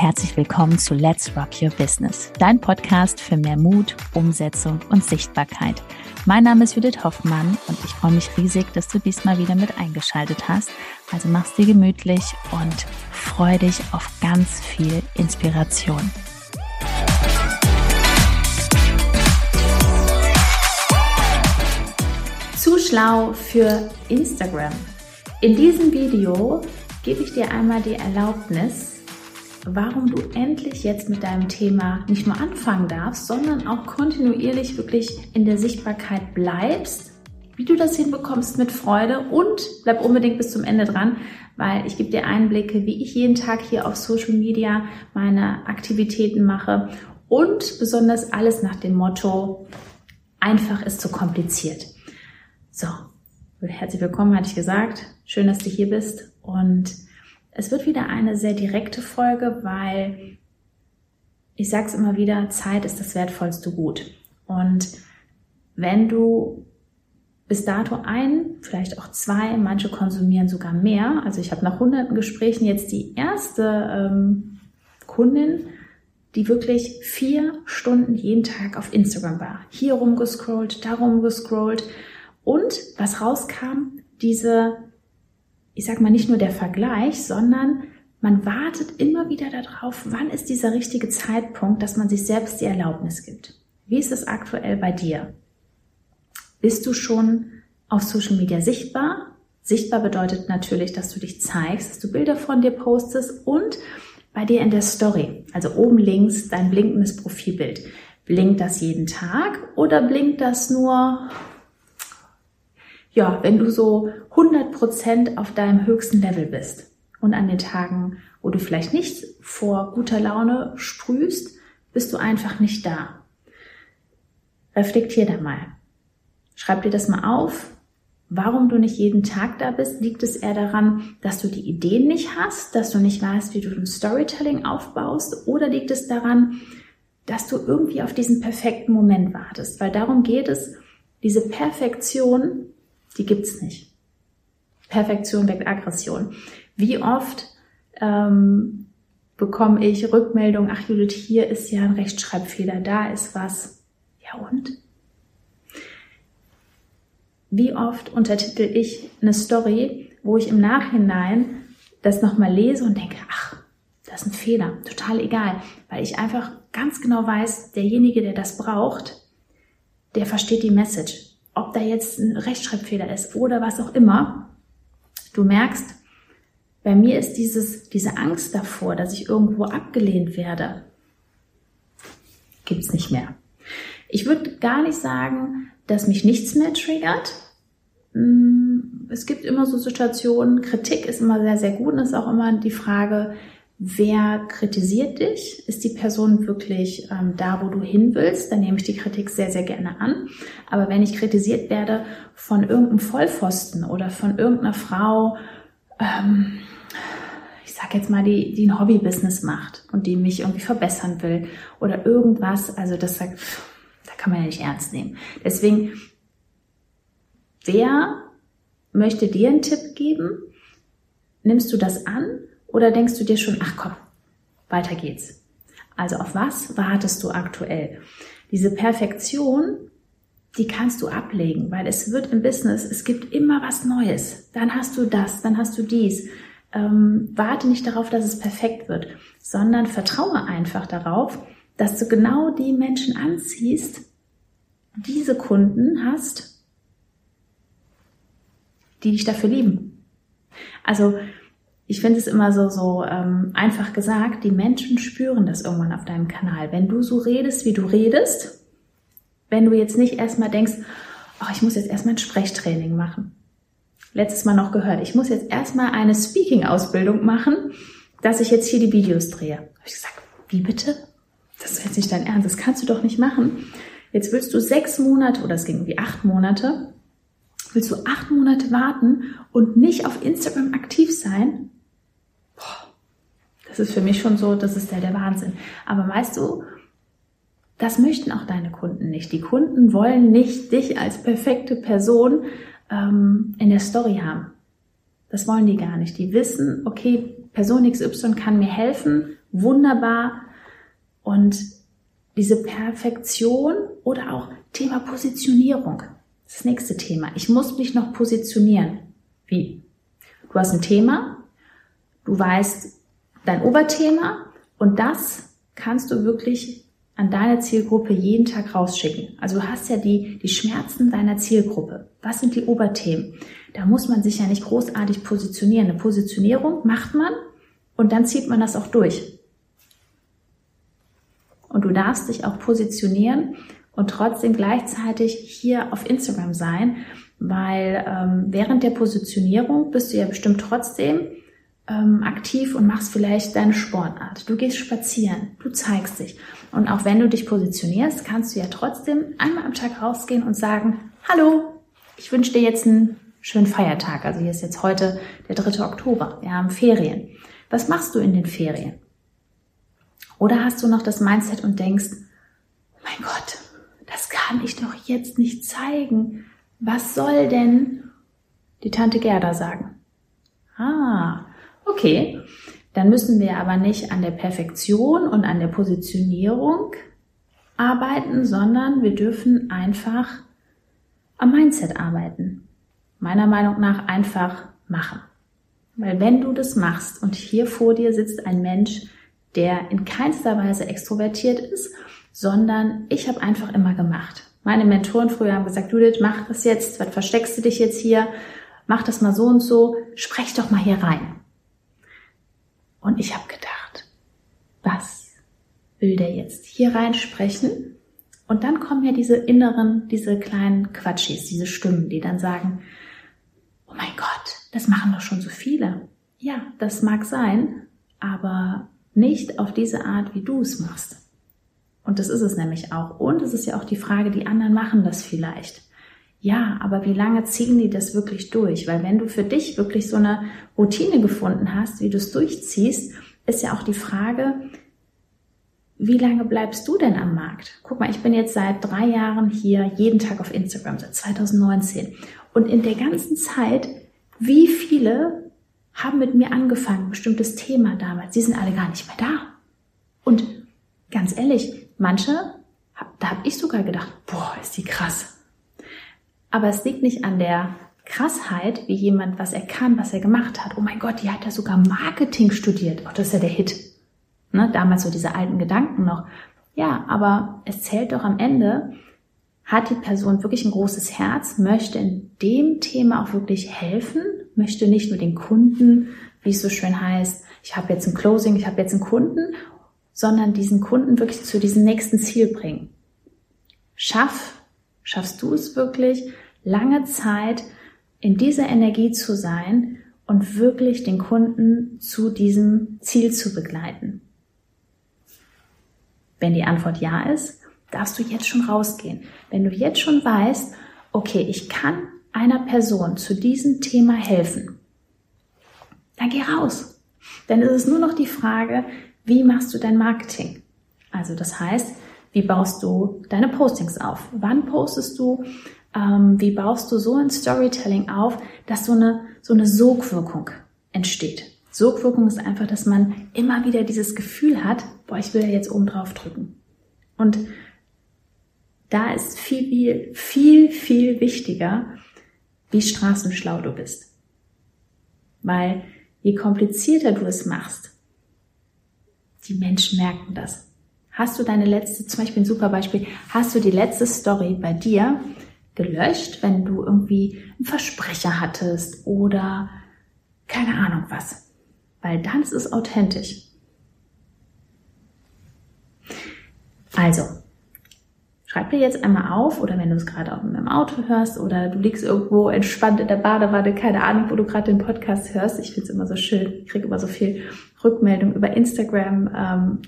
herzlich willkommen zu Let's Rock Your Business, dein Podcast für mehr Mut, Umsetzung und Sichtbarkeit. Mein Name ist Judith Hoffmann und ich freue mich riesig, dass du diesmal wieder mit eingeschaltet hast. Also mach's dir gemütlich und freu dich auf ganz viel Inspiration. Zu schlau für Instagram. In diesem Video gebe ich dir einmal die Erlaubnis, warum du endlich jetzt mit deinem Thema nicht nur anfangen darfst, sondern auch kontinuierlich wirklich in der Sichtbarkeit bleibst, wie du das hinbekommst mit Freude und bleib unbedingt bis zum Ende dran, weil ich gebe dir Einblicke, wie ich jeden Tag hier auf Social Media meine Aktivitäten mache und besonders alles nach dem Motto, einfach ist zu kompliziert. So, herzlich willkommen, hatte ich gesagt. Schön, dass du hier bist und es wird wieder eine sehr direkte Folge, weil ich sage es immer wieder, Zeit ist das wertvollste Gut. Und wenn du bis dato ein, vielleicht auch zwei, manche konsumieren sogar mehr. Also ich habe nach hunderten Gesprächen jetzt die erste ähm, Kundin, die wirklich vier Stunden jeden Tag auf Instagram war. Hier rumgescrollt, da rumgescrollt. Und was rauskam, diese ich sag mal, nicht nur der Vergleich, sondern man wartet immer wieder darauf, wann ist dieser richtige Zeitpunkt, dass man sich selbst die Erlaubnis gibt. Wie ist es aktuell bei dir? Bist du schon auf Social Media sichtbar? Sichtbar bedeutet natürlich, dass du dich zeigst, dass du Bilder von dir postest und bei dir in der Story, also oben links dein blinkendes Profilbild. Blinkt das jeden Tag oder blinkt das nur ja, wenn du so 100% auf deinem höchsten Level bist und an den Tagen, wo du vielleicht nicht vor guter Laune sprühst, bist du einfach nicht da. Reflektier da mal. Schreib dir das mal auf. Warum du nicht jeden Tag da bist, liegt es eher daran, dass du die Ideen nicht hast, dass du nicht weißt, wie du ein Storytelling aufbaust, oder liegt es daran, dass du irgendwie auf diesen perfekten Moment wartest? Weil darum geht es, diese Perfektion die gibt's nicht. Perfektion weckt Aggression. Wie oft ähm, bekomme ich Rückmeldung, ach Judith, hier ist ja ein Rechtschreibfehler, da ist was. Ja und? Wie oft untertitel ich eine Story, wo ich im Nachhinein das nochmal lese und denke, ach, das ist ein Fehler, total egal, weil ich einfach ganz genau weiß, derjenige, der das braucht, der versteht die Message ob da jetzt ein Rechtschreibfehler ist oder was auch immer, du merkst, bei mir ist dieses, diese Angst davor, dass ich irgendwo abgelehnt werde, gibt's nicht mehr. Ich würde gar nicht sagen, dass mich nichts mehr triggert. Mm, es gibt immer so Situationen, Kritik ist immer sehr, sehr gut und es ist auch immer die Frage, Wer kritisiert dich? Ist die Person wirklich ähm, da, wo du hin willst? Dann nehme ich die Kritik sehr, sehr gerne an. Aber wenn ich kritisiert werde von irgendeinem Vollpfosten oder von irgendeiner Frau, ähm, ich sag jetzt mal, die, die ein Hobbybusiness macht und die mich irgendwie verbessern will oder irgendwas, also das sagt, da kann man ja nicht ernst nehmen. Deswegen, wer möchte dir einen Tipp geben? Nimmst du das an oder denkst du dir schon, ach komm, weiter geht's? Also auf was wartest du aktuell? Diese Perfektion, die kannst du ablegen, weil es wird im Business, es gibt immer was Neues. Dann hast du das, dann hast du dies. Ähm, warte nicht darauf, dass es perfekt wird, sondern vertraue einfach darauf, dass du genau die Menschen anziehst, diese Kunden hast, die dich dafür lieben. Also ich finde es immer so, so ähm, einfach gesagt, die Menschen spüren das irgendwann auf deinem Kanal. Wenn du so redest, wie du redest, wenn du jetzt nicht erstmal denkst, oh, ich muss jetzt erstmal ein Sprechtraining machen. Letztes Mal noch gehört, ich muss jetzt erstmal eine Speaking-Ausbildung machen, dass ich jetzt hier die Videos drehe. Habe ich gesagt, wie bitte? Das ist jetzt nicht dein Ernst, das kannst du doch nicht machen. Jetzt willst du sechs Monate, oder es ging wie acht Monate, willst du acht Monate warten und nicht auf Instagram aktiv sein? Das ist für mich schon so, das ist ja der Wahnsinn. Aber weißt du, das möchten auch deine Kunden nicht. Die Kunden wollen nicht dich als perfekte Person ähm, in der Story haben. Das wollen die gar nicht. Die wissen, okay, Person XY kann mir helfen wunderbar. Und diese Perfektion oder auch Thema Positionierung. Das nächste Thema. Ich muss mich noch positionieren. Wie? Du hast ein Thema, du weißt dein Oberthema und das kannst du wirklich an deine Zielgruppe jeden Tag rausschicken. Also du hast ja die, die Schmerzen deiner Zielgruppe. Was sind die Oberthemen? Da muss man sich ja nicht großartig positionieren. Eine Positionierung macht man und dann zieht man das auch durch. Und du darfst dich auch positionieren und trotzdem gleichzeitig hier auf Instagram sein, weil ähm, während der Positionierung bist du ja bestimmt trotzdem ähm, aktiv und machst vielleicht deine Sportart. Du gehst spazieren, du zeigst dich. Und auch wenn du dich positionierst, kannst du ja trotzdem einmal am Tag rausgehen und sagen, hallo, ich wünsche dir jetzt einen schönen Feiertag. Also hier ist jetzt heute der 3. Oktober. Wir haben Ferien. Was machst du in den Ferien? Oder hast du noch das Mindset und denkst, mein Gott, das kann ich doch jetzt nicht zeigen. Was soll denn die Tante Gerda sagen? Ah, okay. Dann müssen wir aber nicht an der Perfektion und an der Positionierung arbeiten, sondern wir dürfen einfach am Mindset arbeiten. Meiner Meinung nach einfach machen. Weil wenn du das machst und hier vor dir sitzt ein Mensch, der in keinster Weise extrovertiert ist, sondern ich habe einfach immer gemacht. Meine Mentoren früher haben gesagt, Judith, mach das jetzt, was versteckst du dich jetzt hier? Mach das mal so und so, sprech doch mal hier rein. Und ich habe gedacht, was will der jetzt hier reinsprechen? Und dann kommen ja diese inneren, diese kleinen Quatschis, diese Stimmen, die dann sagen, oh mein Gott, das machen doch schon so viele. Ja, das mag sein, aber nicht auf diese Art, wie du es machst. Und das ist es nämlich auch. Und es ist ja auch die Frage, die anderen machen das vielleicht. Ja, aber wie lange ziehen die das wirklich durch? Weil wenn du für dich wirklich so eine Routine gefunden hast, wie du es durchziehst, ist ja auch die Frage, wie lange bleibst du denn am Markt? Guck mal, ich bin jetzt seit drei Jahren hier jeden Tag auf Instagram, seit 2019. Und in der ganzen Zeit, wie viele haben mit mir angefangen, ein bestimmtes Thema damals, die sind alle gar nicht mehr da. Und ganz ehrlich, manche, da habe ich sogar gedacht, boah, ist die krass. Aber es liegt nicht an der Krassheit, wie jemand, was er kann, was er gemacht hat. Oh mein Gott, die hat ja sogar Marketing studiert. Oh, das ist ja der Hit. Ne? Damals so diese alten Gedanken noch. Ja, aber es zählt doch am Ende, hat die Person wirklich ein großes Herz, möchte in dem Thema auch wirklich helfen, möchte nicht nur den Kunden, wie es so schön heißt, ich habe jetzt ein Closing, ich habe jetzt einen Kunden, sondern diesen Kunden wirklich zu diesem nächsten Ziel bringen. Schaff, schaffst du es wirklich, lange Zeit in dieser Energie zu sein und wirklich den Kunden zu diesem Ziel zu begleiten? Wenn die Antwort ja ist, darfst du jetzt schon rausgehen. Wenn du jetzt schon weißt, okay, ich kann einer Person zu diesem Thema helfen, dann geh raus. Dann ist es nur noch die Frage, wie machst du dein Marketing? Also das heißt, wie baust du deine Postings auf? Wann postest du? Ähm, wie baust du so ein Storytelling auf, dass so eine, so eine Sogwirkung entsteht? Sogwirkung ist einfach, dass man immer wieder dieses Gefühl hat, boah, ich will ja jetzt oben drauf drücken. Und da ist viel, viel, viel, viel wichtiger, wie straßenschlau du bist. Weil je komplizierter du es machst, die Menschen merken das. Hast du deine letzte, zum Beispiel ein super Beispiel, hast du die letzte Story bei dir gelöscht, wenn du irgendwie einen Versprecher hattest oder keine Ahnung was weil dann ist es authentisch. Also, schreib dir jetzt einmal auf oder wenn du es gerade auch im Auto hörst oder du liegst irgendwo entspannt in der Badewanne, keine Ahnung, wo du gerade den Podcast hörst. Ich finde es immer so schön, ich kriege immer so viel Rückmeldung über Instagram. Ähm,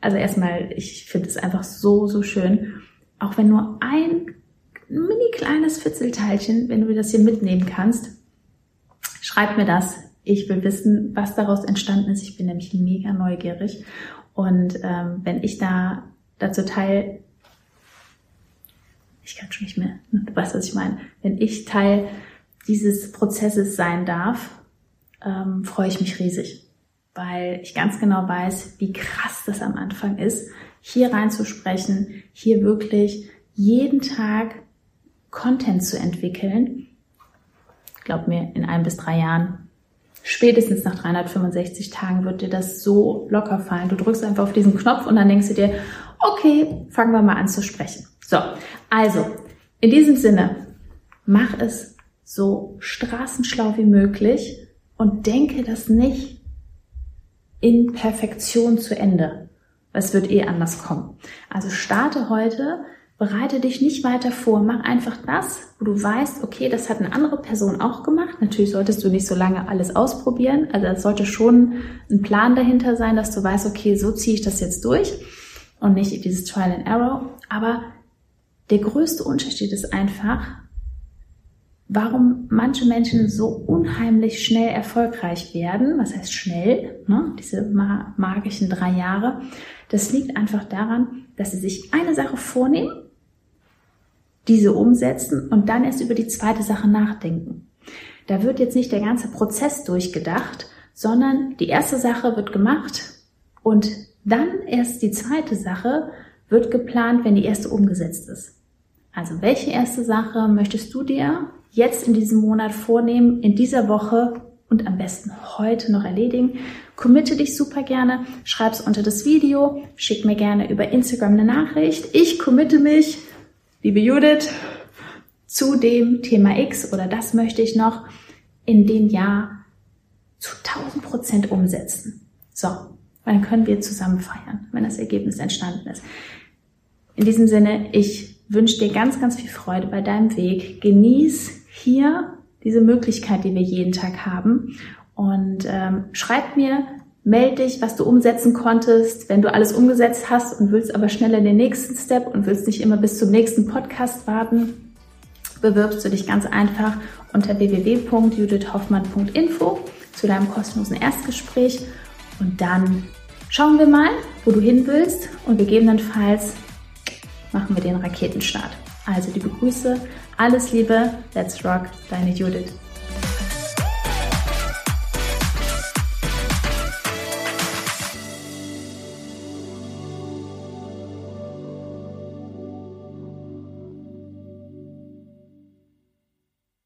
also erstmal, ich finde es einfach so, so schön. Auch wenn nur ein mini kleines Fitzelteilchen, wenn du das hier mitnehmen kannst, schreib mir das ich will wissen, was daraus entstanden ist. Ich bin nämlich mega neugierig. Und ähm, wenn ich da dazu teil, ich kann schon nicht mehr, du weißt, was ich meine, wenn ich Teil dieses Prozesses sein darf, ähm, freue ich mich riesig. weil ich ganz genau weiß, wie krass das am Anfang ist, hier reinzusprechen, hier wirklich jeden Tag Content zu entwickeln. Glaub mir, in ein bis drei Jahren, spätestens nach 365 Tagen wird dir das so locker fallen. Du drückst einfach auf diesen Knopf und dann denkst du dir, okay, fangen wir mal an zu sprechen. So, also, in diesem Sinne, mach es so straßenschlau wie möglich und denke das nicht in Perfektion zu Ende. Es wird eh anders kommen. Also starte heute, bereite dich nicht weiter vor, mach einfach das, wo du weißt, okay, das hat eine andere Person auch gemacht. Natürlich solltest du nicht so lange alles ausprobieren. Also es sollte schon ein Plan dahinter sein, dass du weißt, okay, so ziehe ich das jetzt durch und nicht dieses Trial and Error. Aber der größte Unterschied ist einfach, warum manche Menschen so unheimlich schnell erfolgreich werden. Was heißt schnell? Ne? Diese magischen drei Jahre. Das liegt einfach daran, dass sie sich eine Sache vornehmen, diese umsetzen und dann erst über die zweite Sache nachdenken. Da wird jetzt nicht der ganze Prozess durchgedacht, sondern die erste Sache wird gemacht und dann erst die zweite Sache wird geplant, wenn die erste umgesetzt ist. Also welche erste Sache möchtest du dir jetzt in diesem Monat vornehmen, in dieser Woche und am besten heute noch erledigen. Committe dich super gerne, schreib's unter das Video, schick mir gerne über Instagram eine Nachricht. Ich committe mich, liebe Judith, zu dem Thema X oder das möchte ich noch in dem Jahr zu 1000 Prozent umsetzen. So, dann können wir zusammen feiern, wenn das Ergebnis entstanden ist. In diesem Sinne, ich wünsche dir ganz, ganz viel Freude bei deinem Weg. Genieß hier diese Möglichkeit, die wir jeden Tag haben. Und ähm, schreib mir, melde dich, was du umsetzen konntest, wenn du alles umgesetzt hast und willst aber schnell in den nächsten Step und willst nicht immer bis zum nächsten Podcast warten, bewirbst du dich ganz einfach unter www.judithhoffmann.info zu deinem kostenlosen Erstgespräch und dann schauen wir mal, wo du hin willst und gegebenenfalls machen wir den Raketenstart. Also liebe Grüße, alles Liebe, let's rock, deine Judith.